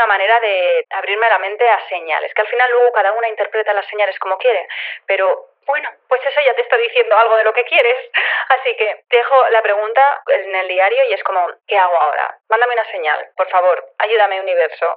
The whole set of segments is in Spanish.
una manera de abrirme la mente a señales, que al final luego cada una interpreta las señales como quiere, pero bueno, pues eso ya te está diciendo algo de lo que quieres. Así que dejo la pregunta en el diario y es como, ¿qué hago ahora? Mándame una señal, por favor, ayúdame universo.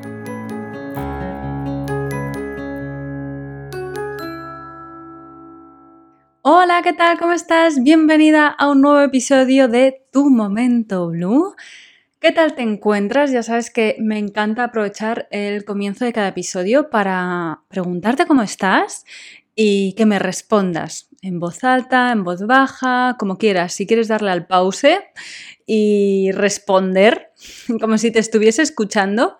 Hola, ¿qué tal? ¿Cómo estás? Bienvenida a un nuevo episodio de Tu Momento Blue. ¿Qué tal te encuentras? Ya sabes que me encanta aprovechar el comienzo de cada episodio para preguntarte cómo estás y que me respondas en voz alta, en voz baja, como quieras. Si quieres darle al pause y responder como si te estuviese escuchando,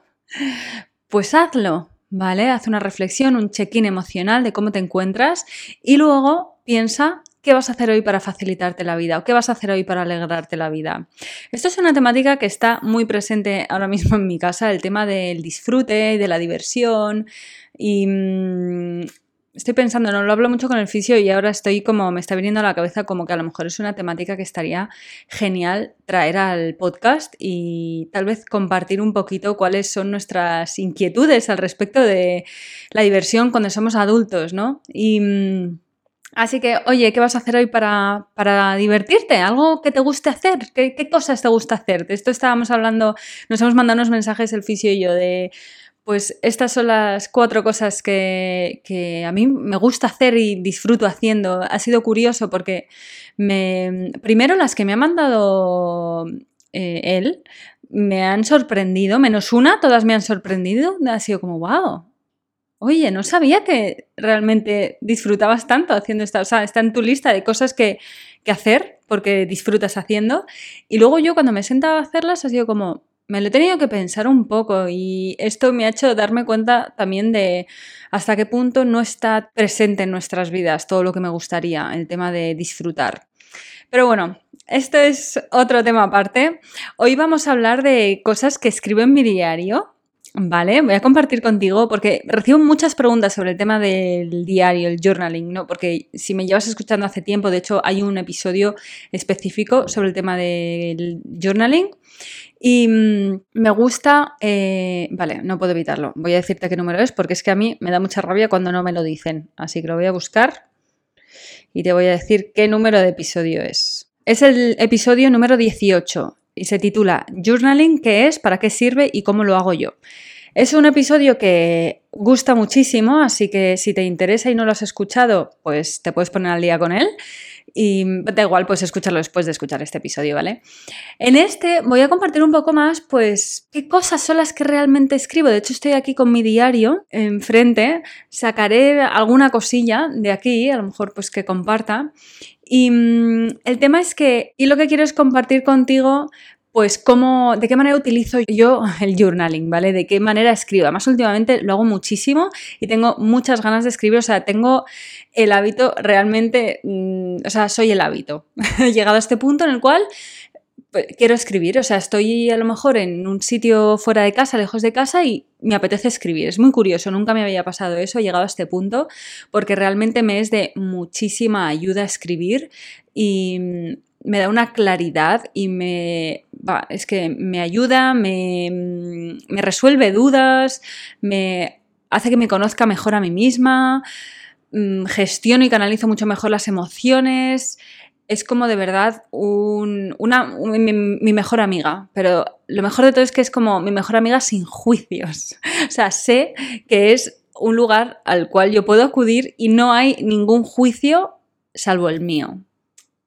pues hazlo, ¿vale? Haz una reflexión, un check-in emocional de cómo te encuentras y luego piensa qué vas a hacer hoy para facilitarte la vida o qué vas a hacer hoy para alegrarte la vida. Esto es una temática que está muy presente ahora mismo en mi casa, el tema del disfrute y de la diversión y mm, estoy pensando, no lo hablo mucho con el fisio y ahora estoy como, me está viniendo a la cabeza como que a lo mejor es una temática que estaría genial traer al podcast y tal vez compartir un poquito cuáles son nuestras inquietudes al respecto de la diversión cuando somos adultos, ¿no? Y. Así que, oye, ¿qué vas a hacer hoy para, para divertirte? ¿Algo que te guste hacer? ¿Qué, ¿Qué, cosas te gusta hacer? De esto estábamos hablando, nos hemos mandado unos mensajes el fisio y yo de, pues estas son las cuatro cosas que, a mí me gusta hacer y disfruto haciendo. Ha sido curioso porque me, primero las que me ha mandado eh, él me han sorprendido, menos una, todas me han sorprendido. Ha sido como, wow, oye, no sabía que realmente disfrutabas tanto haciendo esta, o sea, está en tu lista de cosas que, que hacer porque disfrutas haciendo. Y luego yo cuando me he sentado a hacerlas ha sido como, me lo he tenido que pensar un poco y esto me ha hecho darme cuenta también de hasta qué punto no está presente en nuestras vidas todo lo que me gustaría, el tema de disfrutar. Pero bueno, esto es otro tema aparte. Hoy vamos a hablar de cosas que escribo en mi diario. Vale, voy a compartir contigo porque recibo muchas preguntas sobre el tema del diario, el journaling, ¿no? Porque si me llevas escuchando hace tiempo, de hecho hay un episodio específico sobre el tema del journaling y mm, me gusta, eh, vale, no puedo evitarlo. Voy a decirte qué número es porque es que a mí me da mucha rabia cuando no me lo dicen. Así que lo voy a buscar y te voy a decir qué número de episodio es. Es el episodio número 18 y se titula Journaling, qué es, para qué sirve y cómo lo hago yo. Es un episodio que gusta muchísimo, así que si te interesa y no lo has escuchado, pues te puedes poner al día con él. Y da igual, pues escucharlo después de escuchar este episodio, ¿vale? En este voy a compartir un poco más, pues, qué cosas son las que realmente escribo. De hecho, estoy aquí con mi diario enfrente. Sacaré alguna cosilla de aquí, a lo mejor, pues, que comparta. Y mm, el tema es que, y lo que quiero es compartir contigo pues cómo, de qué manera utilizo yo el journaling, ¿vale? De qué manera escribo. Además, últimamente lo hago muchísimo y tengo muchas ganas de escribir. O sea, tengo el hábito realmente, mm, o sea, soy el hábito. He llegado a este punto en el cual pues, quiero escribir. O sea, estoy a lo mejor en un sitio fuera de casa, lejos de casa y me apetece escribir. Es muy curioso, nunca me había pasado eso, he llegado a este punto porque realmente me es de muchísima ayuda escribir y mm, me da una claridad y me, es que me ayuda, me, me, resuelve dudas, me hace que me conozca mejor a mí misma, mm, gestiono y canalizo mucho mejor las emociones. es como de verdad una, mi, mejor amiga, pero lo mejor de todo es que es como mi mejor amiga sin juicios. O sea, sé que es un lugar al cual yo puedo acudir y no hay ningún juicio salvo el mío.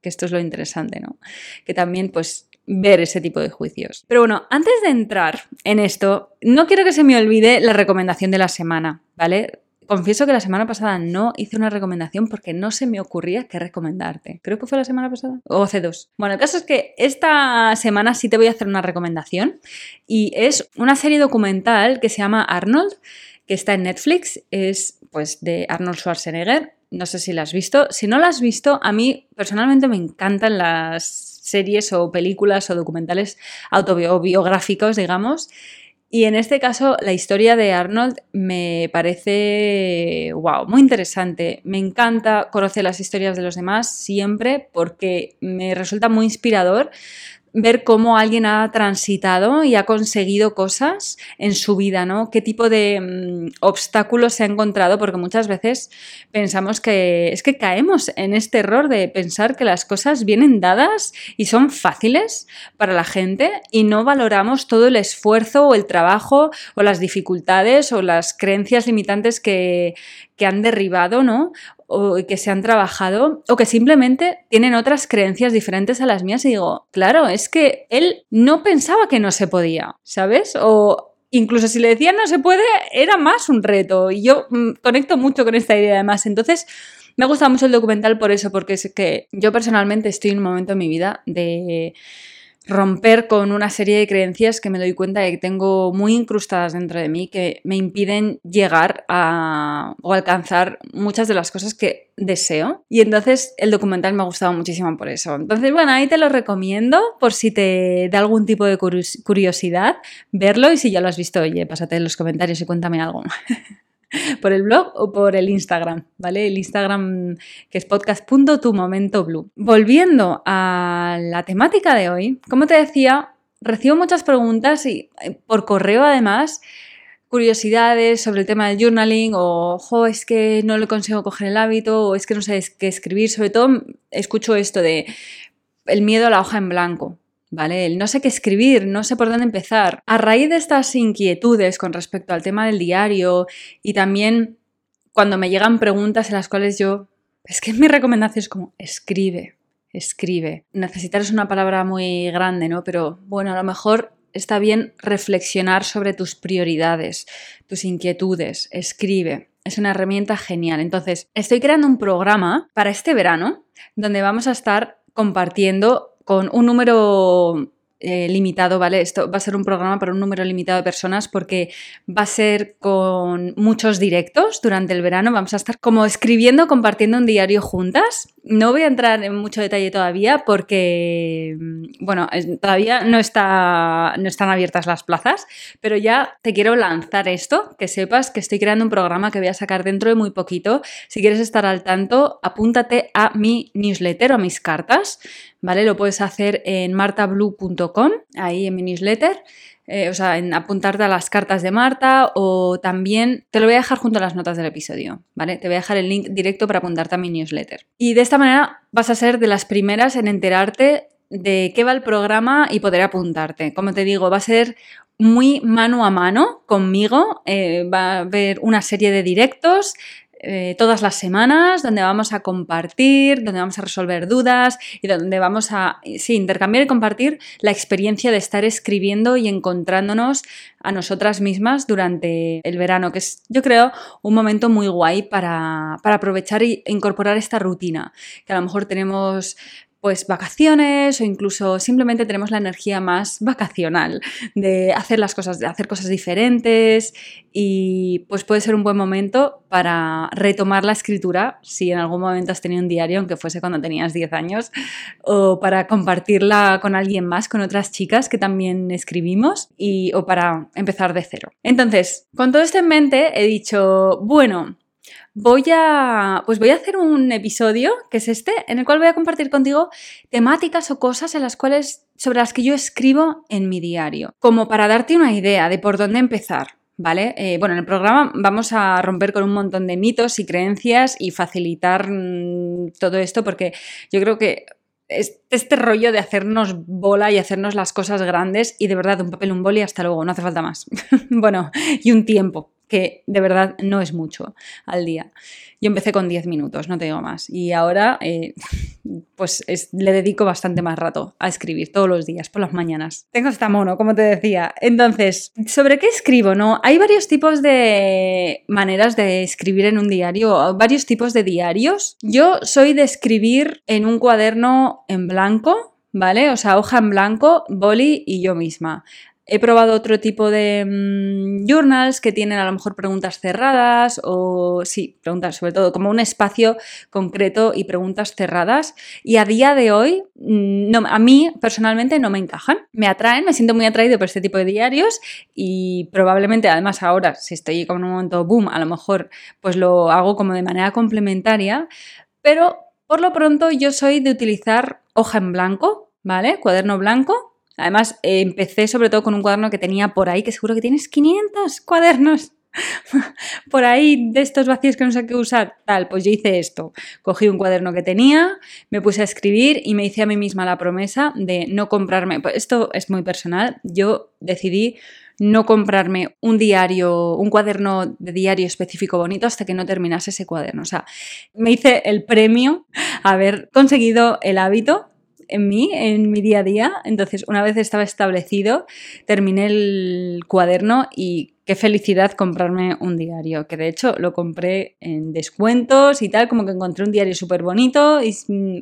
Que esto es lo interesante, ¿no? Que también, pues, ver ese tipo de juicios. Pero bueno, antes de entrar en esto, no quiero que se me olvide la recomendación de la semana, ¿vale? Confieso que la semana pasada no hice una recomendación porque no se me ocurría qué recomendarte. Creo que fue la semana pasada. O hace dos. Bueno, el caso es que esta semana sí te voy a hacer una recomendación. Y es una serie documental que se llama Arnold, que está en Netflix. Es pues de Arnold Schwarzenegger. No sé si la has visto. Si no la has visto, a mí personalmente me encantan las series o películas o documentales autobiográficos, digamos. Y en este caso, la historia de Arnold me parece, wow, muy interesante. Me encanta conocer las historias de los demás siempre porque me resulta muy inspirador ver cómo alguien ha transitado y ha conseguido cosas en su vida, ¿no? Qué tipo de mm, obstáculos se ha encontrado, porque muchas veces pensamos que es que caemos en este error de pensar que las cosas vienen dadas y son fáciles para la gente y no valoramos todo el esfuerzo o el trabajo o las dificultades o las creencias limitantes que, que han derribado, ¿no? O que se han trabajado o que simplemente tienen otras creencias diferentes a las mías y digo, claro, es que él no pensaba que no se podía, ¿sabes? O incluso si le decían no se puede, era más un reto y yo mm, conecto mucho con esta idea además. Entonces, me gusta mucho el documental por eso, porque es que yo personalmente estoy en un momento en mi vida de romper con una serie de creencias que me doy cuenta de que tengo muy incrustadas dentro de mí que me impiden llegar a o alcanzar muchas de las cosas que deseo. Y entonces el documental me ha gustado muchísimo por eso. Entonces, bueno, ahí te lo recomiendo por si te da algún tipo de curiosidad verlo y si ya lo has visto, oye, pásate en los comentarios y cuéntame algo. por el blog o por el Instagram, ¿vale? El Instagram que es podcast.tumomentoblue. Volviendo a la temática de hoy, como te decía, recibo muchas preguntas y eh, por correo además curiosidades sobre el tema del journaling o, ojo, es que no le consigo coger el hábito o es que no sé qué escribir. Sobre todo escucho esto de el miedo a la hoja en blanco. ¿Vale? El no sé qué escribir, no sé por dónde empezar. A raíz de estas inquietudes con respecto al tema del diario y también cuando me llegan preguntas en las cuales yo, es que mi recomendación es como, escribe, escribe. Necesitar es una palabra muy grande, ¿no? Pero bueno, a lo mejor está bien reflexionar sobre tus prioridades, tus inquietudes, escribe. Es una herramienta genial. Entonces, estoy creando un programa para este verano donde vamos a estar compartiendo con un número eh, limitado, ¿vale? Esto va a ser un programa para un número limitado de personas porque va a ser con muchos directos durante el verano. Vamos a estar como escribiendo, compartiendo un diario juntas. No voy a entrar en mucho detalle todavía porque, mm, bueno, todavía no, está, no están abiertas las plazas, pero ya te quiero lanzar esto, que sepas que estoy creando un programa que voy a sacar dentro de muy poquito. Si quieres estar al tanto, apúntate a mi newsletter o a mis cartas. Lo puedes hacer en martablue.com, ahí en mi newsletter. Eh, o sea, en apuntarte a las cartas de Marta o también te lo voy a dejar junto a las notas del episodio, ¿vale? Te voy a dejar el link directo para apuntarte a mi newsletter. Y de esta manera vas a ser de las primeras en enterarte de qué va el programa y poder apuntarte. Como te digo, va a ser muy mano a mano conmigo, eh, va a haber una serie de directos eh, todas las semanas, donde vamos a compartir, donde vamos a resolver dudas y donde vamos a sí, intercambiar y compartir la experiencia de estar escribiendo y encontrándonos a nosotras mismas durante el verano, que es, yo creo, un momento muy guay para, para aprovechar e incorporar esta rutina, que a lo mejor tenemos pues vacaciones o incluso simplemente tenemos la energía más vacacional de hacer las cosas, de hacer cosas diferentes y pues puede ser un buen momento para retomar la escritura si en algún momento has tenido un diario, aunque fuese cuando tenías 10 años, o para compartirla con alguien más, con otras chicas que también escribimos y, o para empezar de cero. Entonces, con todo esto en mente he dicho, bueno, voy a, pues voy a hacer un episodio, que es este, en el cual voy a compartir contigo temáticas o cosas en las cuales, sobre las que yo escribo en mi diario, como para darte una idea de por dónde empezar. ¿Vale? Eh, bueno, en el programa vamos a romper con un montón de mitos y creencias y facilitar mm, todo esto porque yo creo que este rollo de hacernos bola y hacernos las cosas grandes y de verdad un papel, un boli, hasta luego, no hace falta más. bueno, y un tiempo, que de verdad no es mucho al día. Yo empecé con 10 minutos, no te digo más. Y ahora, eh, pues le dedico bastante más rato a escribir todos los días, por las mañanas. Tengo esta mono, como te decía. Entonces, ¿sobre qué escribo? No, hay varios tipos de maneras de escribir en un diario, varios tipos de diarios. Yo soy de escribir en un cuaderno en blanco, ¿vale? O sea, hoja en blanco, boli y yo misma. He probado otro tipo de mm, journals que tienen a lo mejor preguntas cerradas o sí, preguntas sobre todo como un espacio concreto y preguntas cerradas y a día de hoy mm, no, a mí personalmente no me encajan. Me atraen, me siento muy atraído por este tipo de diarios y probablemente además ahora si estoy como en un momento boom, a lo mejor pues lo hago como de manera complementaria, pero por lo pronto yo soy de utilizar hoja en blanco, ¿vale? Cuaderno blanco Además, empecé sobre todo con un cuaderno que tenía por ahí, que seguro que tienes 500 cuadernos por ahí de estos vacíos que no sé qué usar. Tal, pues yo hice esto. Cogí un cuaderno que tenía, me puse a escribir y me hice a mí misma la promesa de no comprarme. Pues esto es muy personal. Yo decidí no comprarme un diario, un cuaderno de diario específico bonito hasta que no terminase ese cuaderno. O sea, me hice el premio haber conseguido el hábito en mí, en mi día a día. Entonces, una vez estaba establecido, terminé el cuaderno y qué felicidad comprarme un diario, que de hecho lo compré en descuentos y tal, como que encontré un diario súper bonito y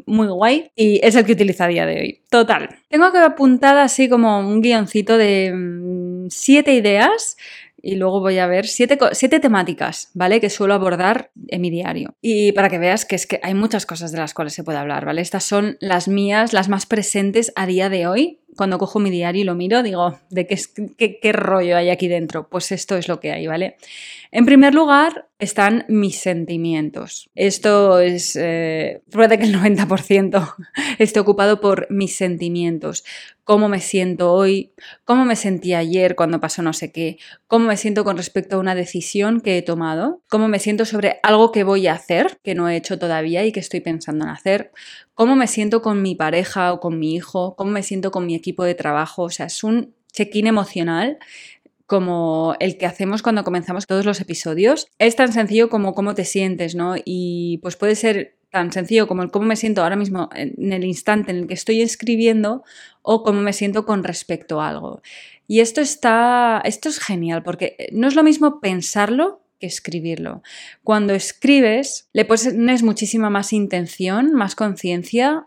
muy guay y es el que utilizo a día de hoy. Total. Tengo que apuntar así como un guioncito de mm, siete ideas y luego voy a ver siete, siete, temáticas, ¿vale? Que suelo abordar en mi diario. Y para que veas que es que hay muchas cosas de las cuales se puede hablar, ¿vale? Estas son las mías, las más presentes a día de hoy. Cuando cojo mi diario y lo miro, digo, ¿de qué, qué, qué rollo hay aquí dentro? Pues esto es lo que hay, ¿vale? En primer lugar están mis sentimientos. Esto es, eh, puede que el 90% esté ocupado por mis sentimientos. Cómo me siento hoy, cómo me sentí ayer cuando pasó no sé qué, cómo me siento con respecto a una decisión que he tomado, cómo me siento sobre algo que voy a hacer, que no he hecho todavía y que estoy pensando en hacer, cómo me siento con mi pareja o con mi hijo, cómo me siento con mi equipo de trabajo. O sea, es un check-in emocional como el que hacemos cuando comenzamos todos los episodios. Es tan sencillo como cómo te sientes, ¿no? Y pues puede ser tan sencillo como el cómo me siento ahora mismo en el instante en el que estoy escribiendo o cómo me siento con respecto a algo. Y esto está, esto es genial porque no es lo mismo pensarlo escribirlo. Cuando escribes, le pones muchísima más intención, más conciencia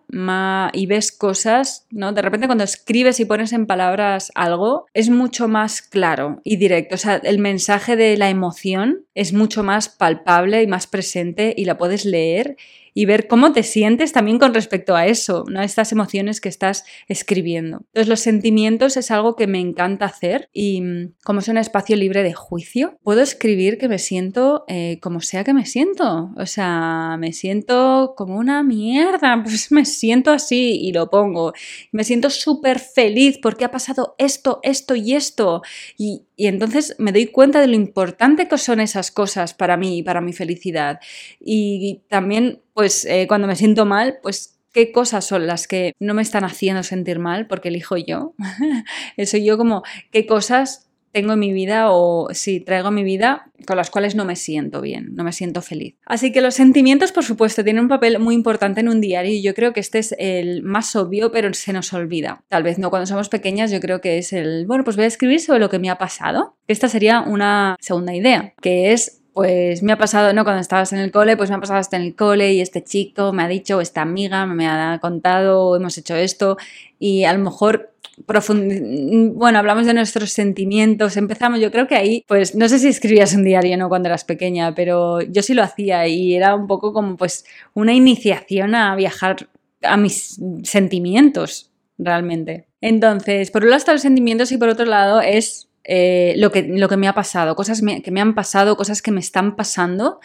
y ves cosas, ¿no? De repente cuando escribes y pones en palabras algo, es mucho más claro y directo. O sea, el mensaje de la emoción es mucho más palpable y más presente y la puedes leer y ver cómo te sientes también con respecto a eso, ¿no? Estas emociones que estás escribiendo. Entonces, los sentimientos es algo que me encanta hacer y mm, como es un espacio libre de juicio, puedo escribir que me siento eh, como sea que me siento. O sea, me siento como una mierda, pues me siento así y lo pongo. Me siento súper feliz porque ha pasado esto, esto y esto. Y, y entonces me doy cuenta de lo importante que son esas cosas para mí y para mi felicidad. Y también, pues, eh, cuando me siento mal, pues, ¿qué cosas son las que no me están haciendo sentir mal porque elijo yo? Eso yo como, ¿qué cosas tengo en mi vida o si traigo en mi vida con las cuales no me siento bien, no me siento feliz. Así que los sentimientos, por supuesto, tienen un papel muy importante en un diario y yo creo que este es el más obvio, pero se nos olvida. Tal vez no cuando somos pequeñas, yo creo que es el, bueno, pues voy a escribir sobre lo que me ha pasado. Esta sería una segunda idea, que es pues me ha pasado, ¿no? Cuando estabas en el cole, pues me ha pasado hasta en el cole y este chico me ha dicho, esta amiga me ha contado, hemos hecho esto y a lo mejor bueno, hablamos de nuestros sentimientos, empezamos, yo creo que ahí, pues no sé si escribías un diario no cuando eras pequeña, pero yo sí lo hacía y era un poco como pues una iniciación a viajar a mis sentimientos realmente. Entonces, por un lado están los sentimientos y por otro lado es eh, lo, que, lo que me ha pasado, cosas que me han pasado, cosas que me están pasando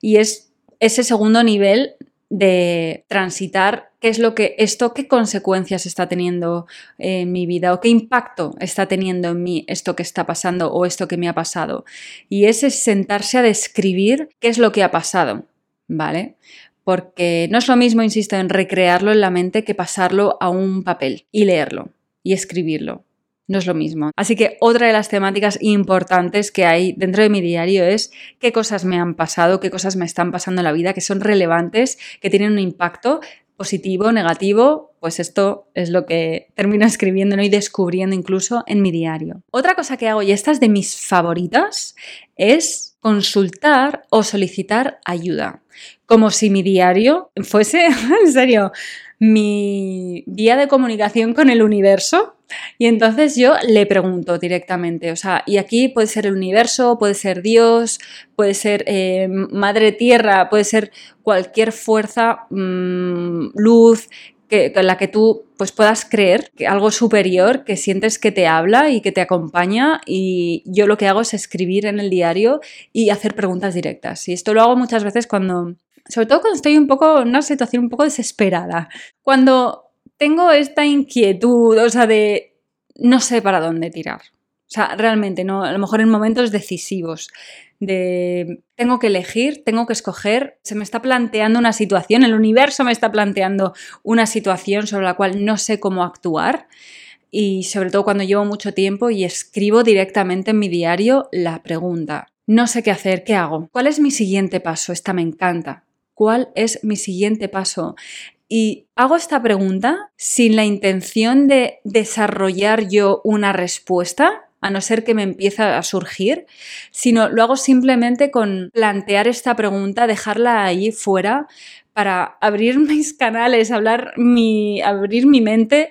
y es ese segundo nivel de transitar qué es lo que esto, qué consecuencias está teniendo en mi vida o qué impacto está teniendo en mí esto que está pasando o esto que me ha pasado. Y ese es sentarse a describir qué es lo que ha pasado, ¿vale? porque no es lo mismo, insisto, en recrearlo en la mente que pasarlo a un papel y leerlo y escribirlo. No es lo mismo. Así que otra de las temáticas importantes que hay dentro de mi diario es qué cosas me han pasado, qué cosas me están pasando en la vida, que son relevantes, que tienen un impacto positivo, negativo, pues esto es lo que termino escribiendo y descubriendo incluso en mi diario. Otra cosa que hago, y esta es de mis favoritas, es consultar o solicitar ayuda. Como si mi diario fuese, en serio, mi vía de comunicación con el universo. Y entonces yo le pregunto directamente, o sea, y aquí puede ser el universo, puede ser Dios, puede ser eh, Madre Tierra, puede ser cualquier fuerza, mm, luz, que, en la que tú pues, puedas creer que algo superior que sientes que te habla y que te acompaña y yo lo que hago es escribir en el diario y hacer preguntas directas. Y esto lo hago muchas veces cuando sobre todo cuando estoy un poco en una situación un poco desesperada. Cuando tengo esta inquietud, o sea, de no sé para dónde tirar. O sea, realmente, no, a lo mejor en momentos decisivos de tengo que elegir, tengo que escoger, se me está planteando una situación, el universo me está planteando una situación sobre la cual no sé cómo actuar y sobre todo cuando llevo mucho tiempo y escribo directamente en mi diario la pregunta, no sé qué hacer, ¿qué hago? ¿Cuál es mi siguiente paso? Esta me encanta cuál es mi siguiente paso. Y hago esta pregunta sin la intención de desarrollar yo una respuesta, a no ser que me empiece a surgir, sino lo hago simplemente con plantear esta pregunta, dejarla ahí fuera para abrir mis canales, hablar mi, abrir mi mente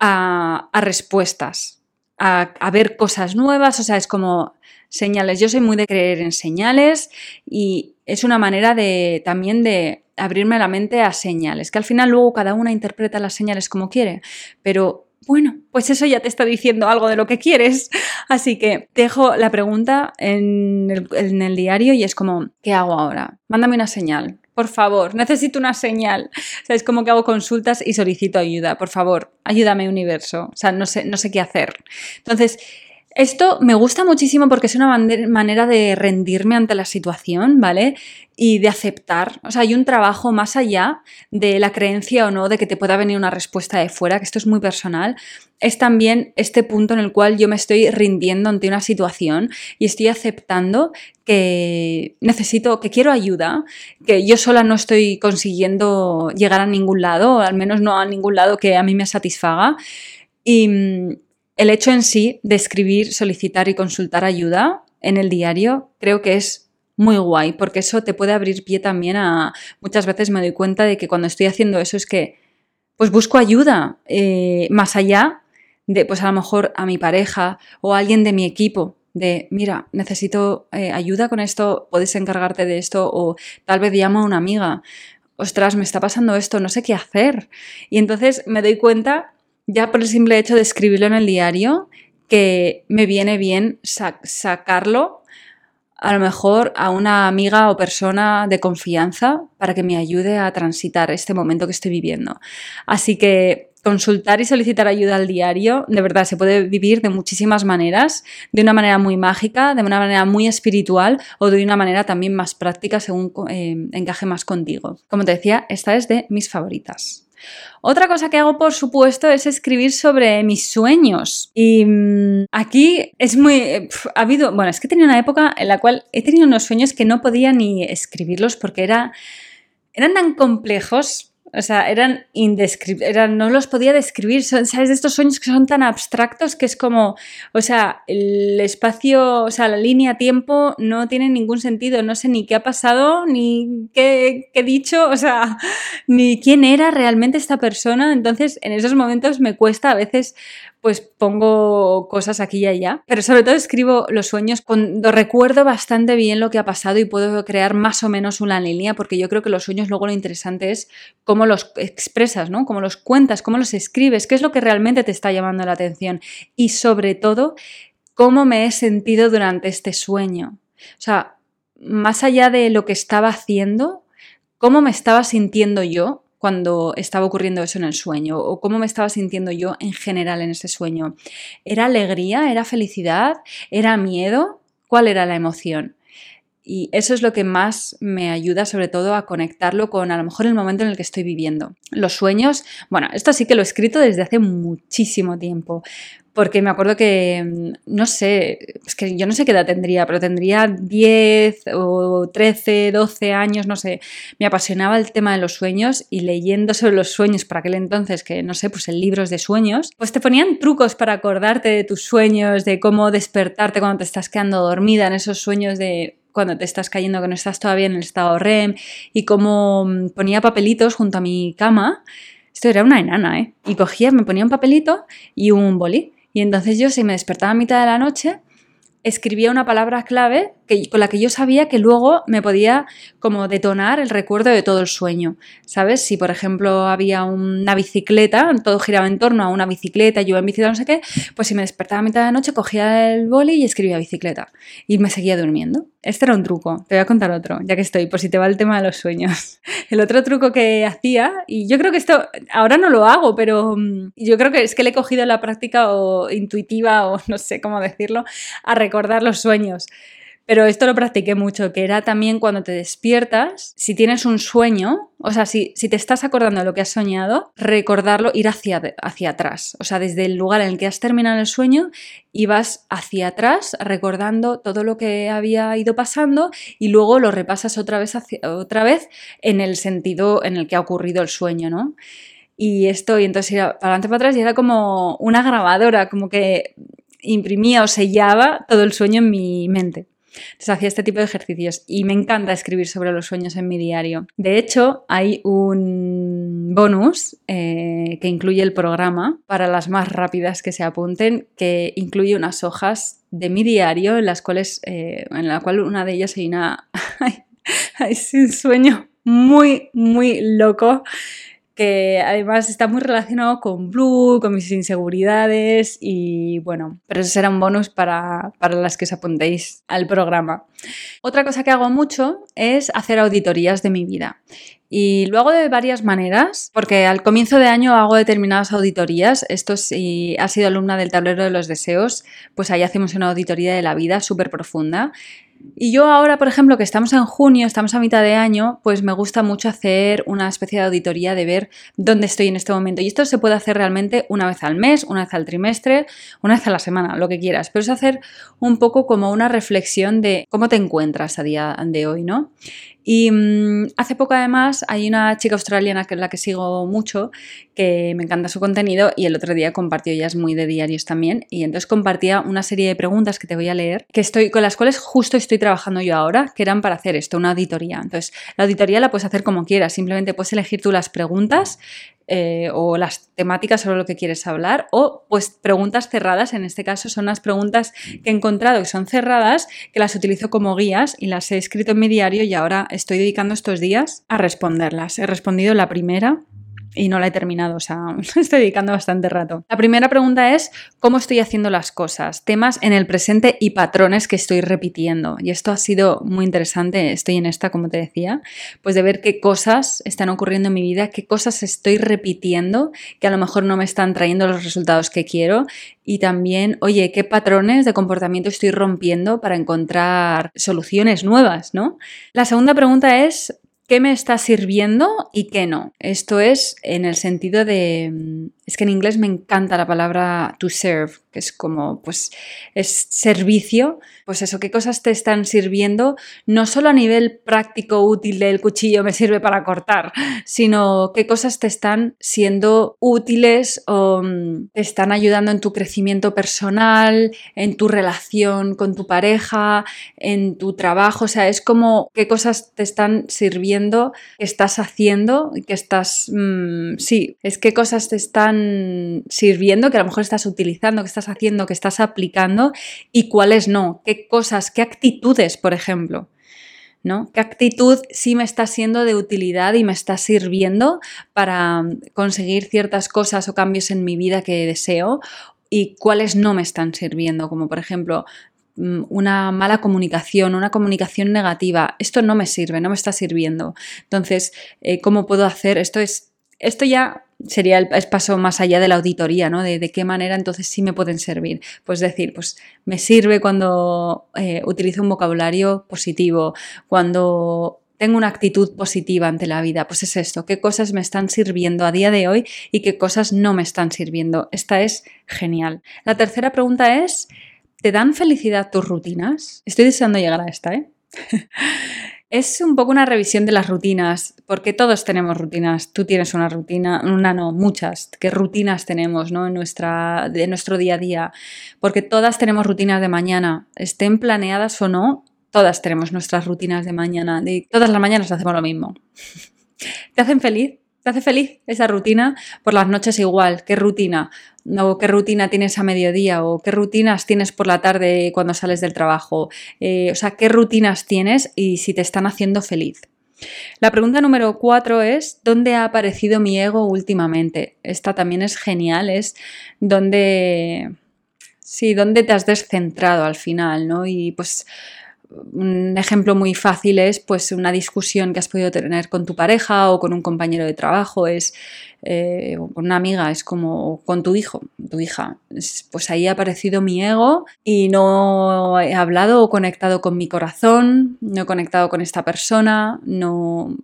a, respuestas, a, a, ver cosas nuevas, o sea, es como señales. Yo soy muy de creer en señales y es una manera de también de abrirme la mente a señales, que al final luego cada una interpreta las señales como quiere, pero bueno, pues eso ya te está diciendo algo de lo que quieres. Así que dejo la pregunta en el, diario y es como, ¿qué hago ahora? Mándame una señal. Por favor, necesito una señal. O es como que hago consultas y solicito ayuda. Por favor, ayúdame, universo. O sea, no sé, no sé qué hacer. Entonces, esto me gusta muchísimo porque es una manera de rendirme ante la situación, ¿vale? Y de aceptar. O sea, hay un trabajo más allá de la creencia o no de que te pueda venir una respuesta de fuera, que esto es muy personal. Es también este punto en el cual yo me estoy rindiendo ante una situación y estoy aceptando que necesito, que quiero ayuda, que yo sola no estoy consiguiendo llegar a ningún lado, al menos no a ningún lado que a mí me satisfaga. Y el hecho en sí de escribir, solicitar y consultar ayuda en el diario creo que es muy guay, porque eso te puede abrir pie también a... Muchas veces me doy cuenta de que cuando estoy haciendo eso es que, pues busco ayuda eh, más allá de, pues a lo mejor a mi pareja o a alguien de mi equipo, de, mira, necesito eh, ayuda con esto, puedes encargarte de esto, o tal vez llamo a una amiga, ostras, me está pasando esto, no sé qué hacer. Y entonces me doy cuenta ya por el simple hecho de escribirlo en el diario, que me viene bien sacarlo a lo mejor a una amiga o persona de confianza para que me ayude a transitar este momento que estoy viviendo. Así que consultar y solicitar ayuda al diario, de verdad, se puede vivir de muchísimas maneras, de una manera muy mágica, de una manera muy espiritual o de una manera también más práctica según eh, encaje más contigo. Como te decía, esta es de mis favoritas. Otra cosa que hago, por supuesto, es escribir sobre mis sueños. Y mm, aquí es muy... Eh, ha habido... Bueno, es que he tenido una época en la cual he tenido unos sueños que no podía ni escribirlos porque era, eran tan complejos o sea, eran indescriptibles, no los podía describir, ¿sabes? De estos sueños que son tan abstractos que es como, o sea, el espacio, o sea, la línea tiempo no tiene ningún sentido, no sé ni qué ha pasado, ni qué, qué he dicho, o sea, ni quién era realmente esta persona. Entonces, en esos momentos me cuesta a veces pues pongo cosas aquí y allá, pero sobre todo escribo los sueños cuando recuerdo bastante bien lo que ha pasado y puedo crear más o menos una línea, porque yo creo que los sueños luego lo interesante es cómo los expresas, ¿no? Cómo los cuentas, cómo los escribes, qué es lo que realmente te está llamando la atención y sobre todo cómo me he sentido durante este sueño. O sea, más allá de lo que estaba haciendo, cómo me estaba sintiendo yo cuando estaba ocurriendo eso en el sueño o cómo me estaba sintiendo yo en general en ese sueño. ¿Era alegría? ¿Era felicidad? ¿Era miedo? ¿Cuál era la emoción? Y eso es lo que más me ayuda sobre todo a conectarlo con a lo mejor el momento en el que estoy viviendo. Los sueños, bueno, esto sí que lo he escrito desde hace muchísimo tiempo, porque me acuerdo que, mm, no sé, es que yo no sé qué edad tendría, pero tendría 10 o 13, 12 años, no sé. Me apasionaba el tema de los sueños y leyendo sobre los sueños para aquel entonces, que no sé, pues en libros de sueños, pues te ponían trucos para acordarte de tus sueños, de cómo despertarte cuando te estás quedando dormida en esos sueños de cuando te estás cayendo que no estás todavía en el estado REM y cómo mm, ponía papelitos junto a mi cama. Esto era una enana, ¿eh? Y cogía, me ponía un papelito y un boli y entonces yo, si me despertaba a mitad de la noche, escribía una palabra clave con la que yo sabía que luego me podía como detonar el recuerdo de todo el sueño. ¿Sabes? Si por ejemplo había una bicicleta, todo giraba en torno a una bicicleta, yo en bicicleta, no sé qué, pues si me despertaba a mitad de la noche, cogía el boli y escribía bicicleta. Y me seguía durmiendo. Este era un truco. Te voy a contar otro, ya que estoy, por si te va el tema de los sueños. El otro truco que hacía, y yo creo que esto ahora no lo hago, pero mm, yo creo que es que le he cogido la práctica o intuitiva o no sé cómo decirlo, a recordar los sueños. Pero esto lo practiqué mucho, que era también cuando te despiertas, si tienes un sueño, o sea, si, te estás acordando de lo que has soñado, recordarlo, ir hacia, hacia atrás. O sea, desde el lugar en el que has terminado el sueño, ibas hacia atrás recordando todo lo que había ido pasando y luego lo repasas otra vez, otra vez en el sentido en el que ha ocurrido el sueño, ¿no? Y esto, y entonces iba para adelante para atrás y era como una grabadora, como que imprimía o sellaba todo el sueño en mi mente. Entonces hacía este tipo de ejercicios y me encanta escribir sobre los sueños en mi diario. De hecho, hay un bonus eh, que incluye el programa para las más rápidas que se apunten, que incluye unas hojas de mi diario en las cuales, eh, en la cual una de ellas hay una, hay un sueño muy, muy loco que además está muy relacionado con Blue, con mis inseguridades y bueno, pero eso será un bonus para, para las que os apuntéis al programa. Otra cosa que hago mucho es hacer auditorías de mi vida. Y lo hago de varias maneras, porque al comienzo de año hago determinadas auditorías. Esto si has sido alumna del tablero de los deseos, pues ahí hacemos una auditoría de la vida súper profunda. Y yo ahora, por ejemplo, que estamos en junio, estamos a mitad de año, pues me gusta mucho hacer una especie de auditoría de ver dónde estoy en este momento. Y esto se puede hacer realmente una vez al mes, una vez al trimestre, una vez a la semana, lo que quieras. Pero es hacer un poco como una reflexión de cómo te encuentras a día de hoy, ¿no? Y mm, hace poco además hay una chica australiana que es la que sigo mucho, que me encanta su contenido y el otro día compartió, ya es muy de diarios también, y entonces compartía una serie de preguntas que te voy a leer, que estoy, con las cuales justo estoy trabajando yo ahora, que eran para hacer esto, una auditoría. Entonces, la auditoría la puedes hacer como quieras, simplemente puedes elegir tú las preguntas eh, o las temáticas sobre lo que quieres hablar, o pues preguntas cerradas, en este caso son las preguntas que he encontrado que son cerradas, que las utilizo como guías y las he escrito en mi diario y ahora estoy dedicando estos días a responderlas. He respondido la primera y no la he terminado, o sea, estoy dedicando bastante rato. La primera pregunta es, ¿cómo estoy haciendo las cosas? Temas en el presente y patrones que estoy repitiendo. Y esto ha sido muy interesante, estoy en esta, como te decía, pues de ver qué cosas están ocurriendo en mi vida, qué cosas estoy repitiendo que a lo mejor no me están trayendo los resultados que quiero. Y también, oye, qué patrones de comportamiento estoy rompiendo para encontrar soluciones nuevas, ¿no? La segunda pregunta es, qué me está sirviendo y qué no. Esto es en el sentido de, mm, es que en inglés me encanta la palabra to serve, que es como, pues, es servicio. Pues eso, qué cosas te están sirviendo, no solo a nivel práctico, útil del cuchillo me sirve para cortar, sino qué cosas te están siendo útiles o mm, te están ayudando en tu crecimiento personal, en tu relación con tu pareja, en tu trabajo. O sea, es como qué cosas te están sirviendo que estás haciendo, que estás, mm, sí, es qué cosas te están sirviendo, que a lo mejor estás utilizando, que estás haciendo, que estás aplicando y cuáles no, qué cosas, qué actitudes, por ejemplo. ¿no? ¿Qué actitud sí me está siendo de utilidad y me está sirviendo para conseguir ciertas cosas o cambios en mi vida que deseo? y cuáles no me están sirviendo, como por ejemplo Mm, una mala comunicación, una comunicación negativa. Esto no me sirve, no me está sirviendo. Entonces, eh, ¿cómo puedo hacer? Esto es, esto ya sería el, paso más allá de la auditoría, ¿no? De, qué manera entonces sí me pueden servir. Pues decir, pues me sirve cuando eh, utilizo un vocabulario positivo, cuando tengo una actitud positiva ante la vida. Pues es esto, qué cosas me están sirviendo a día de hoy y qué cosas no me están sirviendo. Esta es genial. La tercera pregunta es, ¿te dan felicidad tus rutinas? Estoy deseando llegar a esta, ¿eh? Es un poco una revisión de las rutinas, porque todos tenemos rutinas. Tú tienes una rutina, una no, muchas. ¿Qué rutinas tenemos ¿no? en nuestra, de nuestro día a día? Porque todas tenemos rutinas de mañana, estén planeadas o no, todas tenemos nuestras rutinas de mañana. De, todas las mañanas hacemos lo mismo. ¿Te hacen feliz? ¿Te hace feliz esa rutina? Por las noches igual. ¿Qué rutina? ¿O qué rutina tienes a mediodía? ¿O qué rutinas tienes por la tarde cuando sales del trabajo? Eh, o sea, ¿qué rutinas tienes y si te están haciendo feliz? La pregunta número cuatro es, ¿dónde ha aparecido mi ego últimamente? Esta también es genial, es dónde... Sí, dónde te has descentrado al final, ¿no? Y pues un ejemplo muy fácil es pues una discusión que has podido tener con tu pareja o con un compañero de trabajo, es eh, con una amiga, es como con tu hijo, tu hija. pues ahí ha aparecido mi ego y no he hablado o conectado con mi corazón, no he conectado con esta persona, no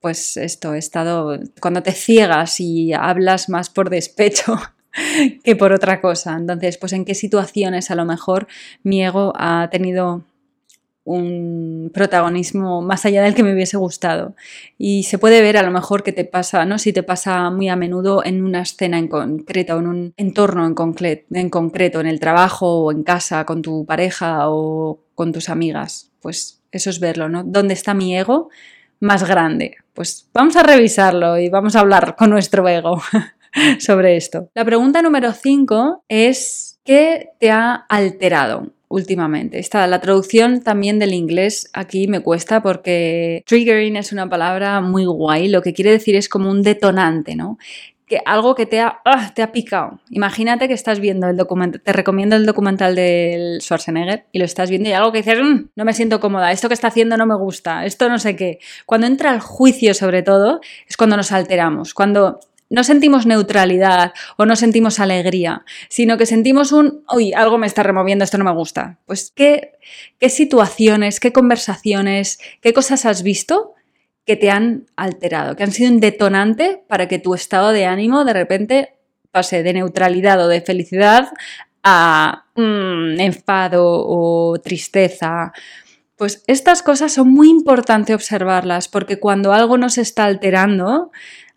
pues esto, he estado, cuando te ciegas y hablas más por despecho que por otra cosa. Entonces, pues en qué situaciones a lo mejor mi ego ha tenido un protagonismo más allá del que me hubiese gustado. Y se puede ver a lo mejor que te pasa, ¿no? Si te pasa muy a menudo en una escena en concreto, en un entorno en, en concreto, en el trabajo o en casa, con tu pareja o con tus amigas. Pues eso es verlo, ¿no? ¿Dónde está mi ego más grande? Pues vamos a revisarlo y vamos a hablar con nuestro ego sobre esto. La pregunta número 5 es ¿qué te ha alterado? Últimamente. Esta, la traducción también del inglés aquí me cuesta porque triggering es una palabra muy guay, lo que quiere decir es como un detonante, ¿no? Que algo que te ha, ah, te ha picado. Imagínate que estás viendo el documental, te recomiendo el documental del Schwarzenegger y lo estás viendo y algo que dices, mm, no me siento cómoda, esto que está haciendo no me gusta, esto no sé qué. Cuando entra el juicio sobre todo es cuando nos alteramos, cuando no sentimos neutralidad o no sentimos alegría, sino que sentimos un, uy, algo me está removiendo, esto no me gusta. Pues, ¿qué, qué situaciones, qué conversaciones, qué cosas has visto que te han alterado, que han sido un detonante para que tu estado de ánimo de repente pase de neutralidad o de felicidad a mm, enfado o tristeza. Pues estas cosas son muy importantes observarlas porque cuando algo nos está alterando,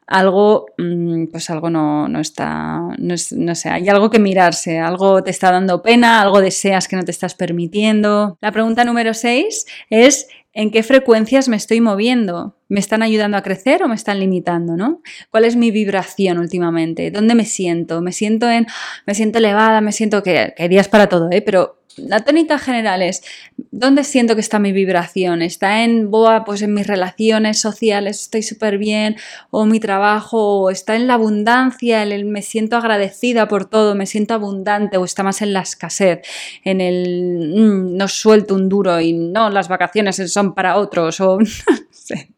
algo, mm, pues algo no, está, no, sé, hay algo que mirarse, algo te está dando pena, algo deseas que no te estás permitiendo. La pregunta número 6 es ¿en qué frecuencias me estoy moviendo? ¿Me están ayudando a crecer o me están limitando, no? ¿Cuál es mi vibración últimamente? ¿Dónde me siento? ¿Me siento en me siento elevada, me siento que, que hay días para todo, ¿eh? pero la tónica general es, ¿dónde siento que está mi vibración? ¿Está en boa, pues en mis relaciones sociales estoy súper bien? ¿O mi trabajo? ¿O está en la abundancia? En el me siento agradecida por todo, me siento abundante? ¿O está más en la escasez? En el mm, no suelto un duro y no, las vacaciones son para otros? O no sé,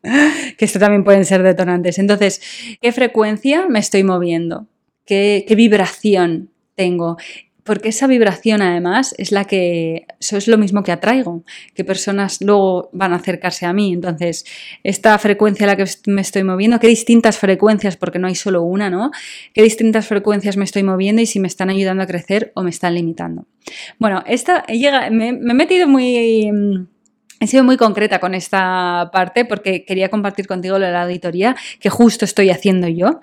que esto también pueden ser detonantes. Entonces, ¿qué frecuencia me estoy moviendo? ¿Qué, qué vibración tengo? Porque esa vibración además es la que, eso es lo mismo que atraigo, que personas luego van a acercarse a mí. Entonces, esta frecuencia a la que me estoy moviendo, qué distintas frecuencias, porque no hay solo una, ¿no? ¿Qué distintas frecuencias me estoy moviendo y si me están ayudando a crecer o me están limitando? Bueno, esta llega, me, me he metido muy... He sido muy concreta con esta parte porque quería compartir contigo la auditoría que justo estoy haciendo yo.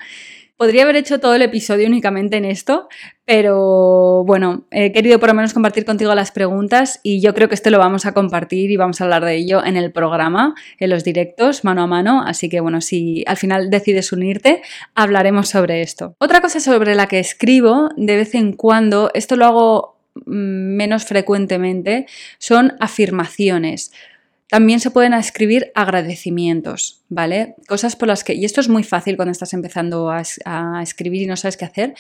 Podría haber hecho todo el episodio únicamente en esto, pero bueno, he querido por lo menos compartir contigo las preguntas y yo creo que esto lo vamos a compartir y vamos a hablar de ello en el programa, en los directos, mano a mano. Así que bueno, si al final decides unirte, hablaremos sobre esto. Otra cosa sobre la que escribo de vez en cuando, esto lo hago mm, menos frecuentemente, son afirmaciones. También se pueden escribir agradecimientos, ¿vale? Cosas por las que, y esto es muy fácil cuando estás empezando a, escribir y no sabes qué hacer,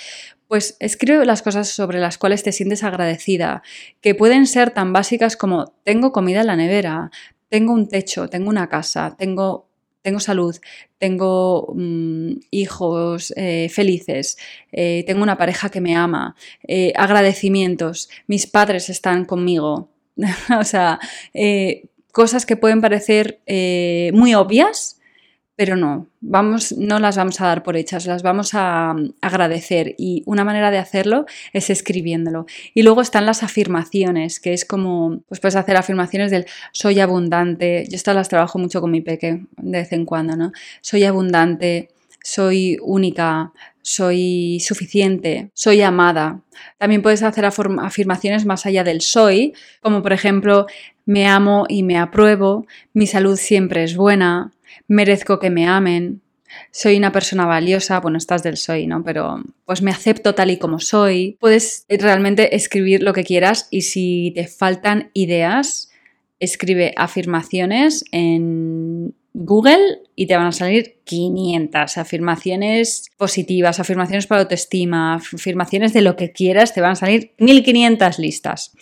pues escribe las cosas sobre las cuales te sientes agradecida, que pueden ser tan básicas como tengo comida en la nevera, tengo un techo, tengo una casa, tengo tengo salud, tengo mm, hijos eh, felices, eh, tengo una pareja que me ama, eh, agradecimientos, mis padres están conmigo. o sea, cosas que pueden parecer muy obvias, pero no, vamos, no las vamos a dar por hechas, las vamos a mm, agradecer y una manera de hacerlo es escribiéndolo. Y luego están las afirmaciones, que es como, pues puedes hacer afirmaciones del soy abundante, yo estas las trabajo mucho con mi peque de vez en cuando, ¿no? Soy abundante, soy única, soy suficiente, soy amada. También puedes hacer afirmaciones más allá del soy, como por ejemplo, me amo y me apruebo, mi salud siempre es buena, merezco que me amen, soy una persona valiosa, bueno, estás del soy, ¿no? Pero pues me acepto tal y como soy. Puedes realmente escribir lo que quieras y si te faltan ideas, escribe afirmaciones en Google y te van a salir 500 afirmaciones positivas, afirmaciones para autoestima, afirmaciones de lo que quieras, te van a salir 1500 listas.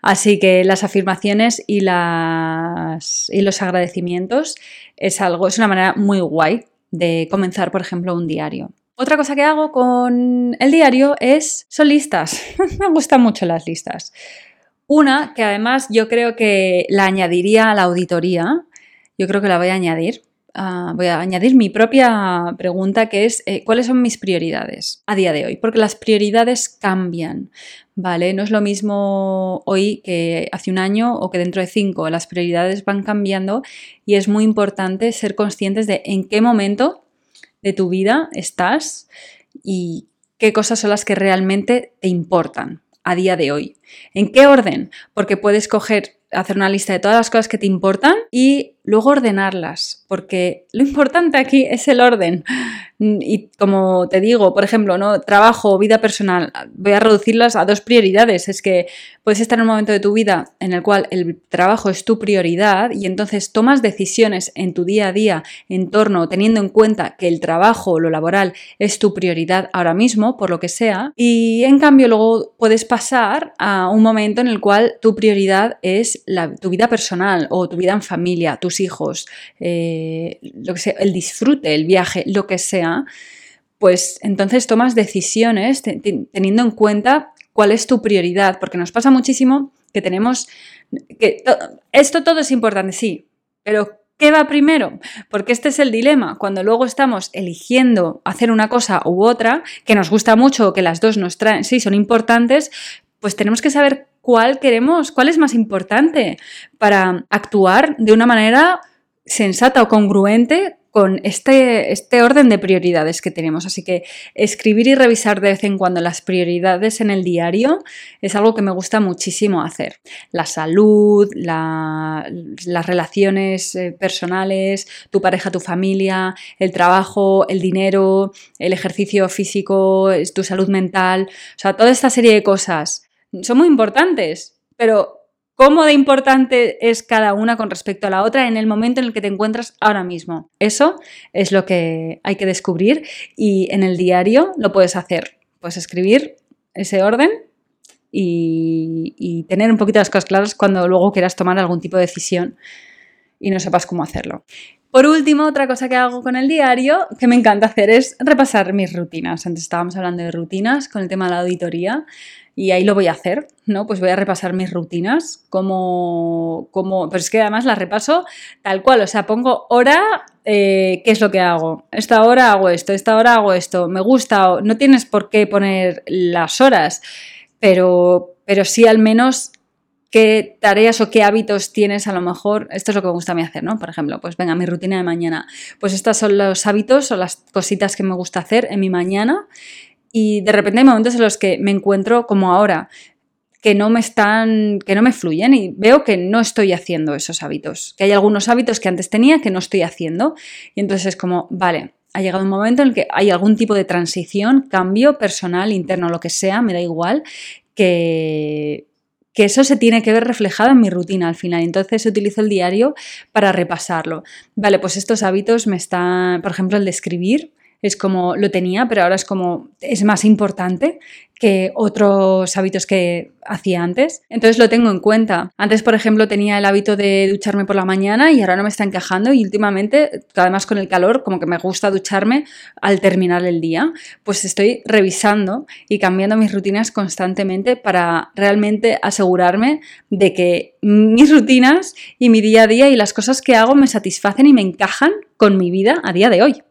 Así que las afirmaciones y, las, y los agradecimientos es algo, es una manera muy guay de comenzar, por ejemplo, un diario. Otra cosa que hago con el diario es, son listas. Me gustan mucho las listas. Una que además yo creo que la añadiría a la auditoría, yo creo que la voy a añadir. Ah, voy a añadir mi propia pregunta que es eh, ¿cuáles son mis prioridades a día de hoy? Porque las prioridades cambian, ¿vale? No es lo mismo hoy que hace un año o que dentro de cinco. Las prioridades van cambiando y es muy importante ser conscientes de en qué momento de tu vida estás y qué cosas son las que realmente te importan a día de hoy. ¿En qué orden? Porque puedes coger hacer una lista de todas las cosas que te importan y luego ordenarlas, porque lo importante aquí es el orden. Y como te digo, por ejemplo, ¿no? trabajo vida personal, voy a reducirlas a dos prioridades. Es que puedes estar en un momento de tu vida en el cual el trabajo es tu prioridad y entonces tomas decisiones en tu día a día en torno, teniendo en cuenta que el trabajo o lo laboral es tu prioridad ahora mismo, por lo que sea. Y en cambio luego puedes pasar a un momento en el cual tu prioridad es tu vida personal o tu vida en familia, tus hijos, eh, lo que sea, el disfrute, el viaje, lo que sea, pues entonces tomas decisiones teniendo en cuenta cuál es tu prioridad, porque nos pasa muchísimo que tenemos que esto todo es importante, sí, pero ¿Qué va primero? Porque este es el dilema. Cuando luego estamos eligiendo hacer una cosa u otra, que nos gusta mucho, que las dos nos traen, sí, son importantes, pues tenemos que saber cuál queremos, cuál es más importante para actuar de una manera sensata o congruente con este, este, orden de prioridades que tenemos. Así que escribir y revisar de vez en cuando las prioridades en el diario es algo que me gusta muchísimo hacer. La salud, las relaciones eh, personales, tu pareja, tu familia, el trabajo, el dinero, el ejercicio físico, tu salud mental, o sea, toda esta serie de cosas son muy importantes, pero cómo de importante es cada una con respecto a la otra en el momento en el que te encuentras ahora mismo. Eso es lo que hay que descubrir y en el diario lo puedes hacer. Puedes escribir ese orden y, y tener un poquito las cosas claras cuando luego quieras tomar algún tipo de decisión y no sepas cómo hacerlo. Por último, otra cosa que hago con el diario que me encanta hacer es repasar mis rutinas. Antes estábamos hablando de rutinas con el tema de la auditoría y ahí lo voy a hacer, ¿no? Pues voy a repasar mis rutinas, como, como, pero es que además las repaso tal cual, o sea, pongo hora, eh, qué es lo que hago, esta hora hago esto, esta hora hago esto, me gusta, no tienes por qué poner las horas, pero, pero sí al menos qué tareas o qué hábitos tienes a lo mejor, esto es lo que me gusta a mí hacer, ¿no? Por ejemplo, pues venga, mi rutina de mañana, pues estos son los hábitos o las cositas que me gusta hacer en mi mañana y de repente hay momentos en los que me encuentro como ahora, que no me están, que no me fluyen y veo que no estoy haciendo esos hábitos, que hay algunos hábitos que antes tenía que no estoy haciendo y entonces es como, vale, ha llegado un momento en el que hay algún tipo de transición, cambio personal, interno, lo que sea, me da igual, que, que eso se tiene que ver reflejado en mi rutina al final. Entonces utilizo el diario para repasarlo. Vale, pues estos hábitos me están, por ejemplo, el de escribir, es como lo tenía, pero ahora es como es más importante que otros hábitos que hacía antes. Entonces lo tengo en cuenta. Antes, por ejemplo, tenía el hábito de ducharme por la mañana y ahora no me está encajando y últimamente, además con el calor, como que me gusta ducharme al terminar el día, pues estoy revisando y cambiando mis rutinas constantemente para realmente asegurarme de que mis rutinas y mi día a día y las cosas que hago me satisfacen y me encajan con mi vida a día de hoy.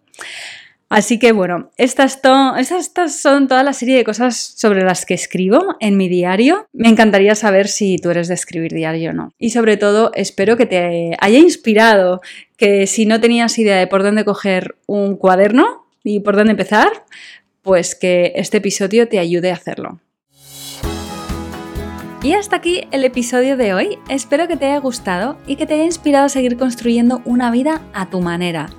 Así que bueno, estas, estas, son toda la serie de cosas sobre las que escribo en mi diario. Me encantaría saber si tú eres de escribir diario o no. Y sobre todo, espero que te haya inspirado, que si no tenías idea de por dónde coger un cuaderno y por dónde empezar, pues que este episodio te ayude a hacerlo. Y hasta aquí el episodio de hoy. Espero que te haya gustado y que te haya inspirado a seguir construyendo una vida a tu manera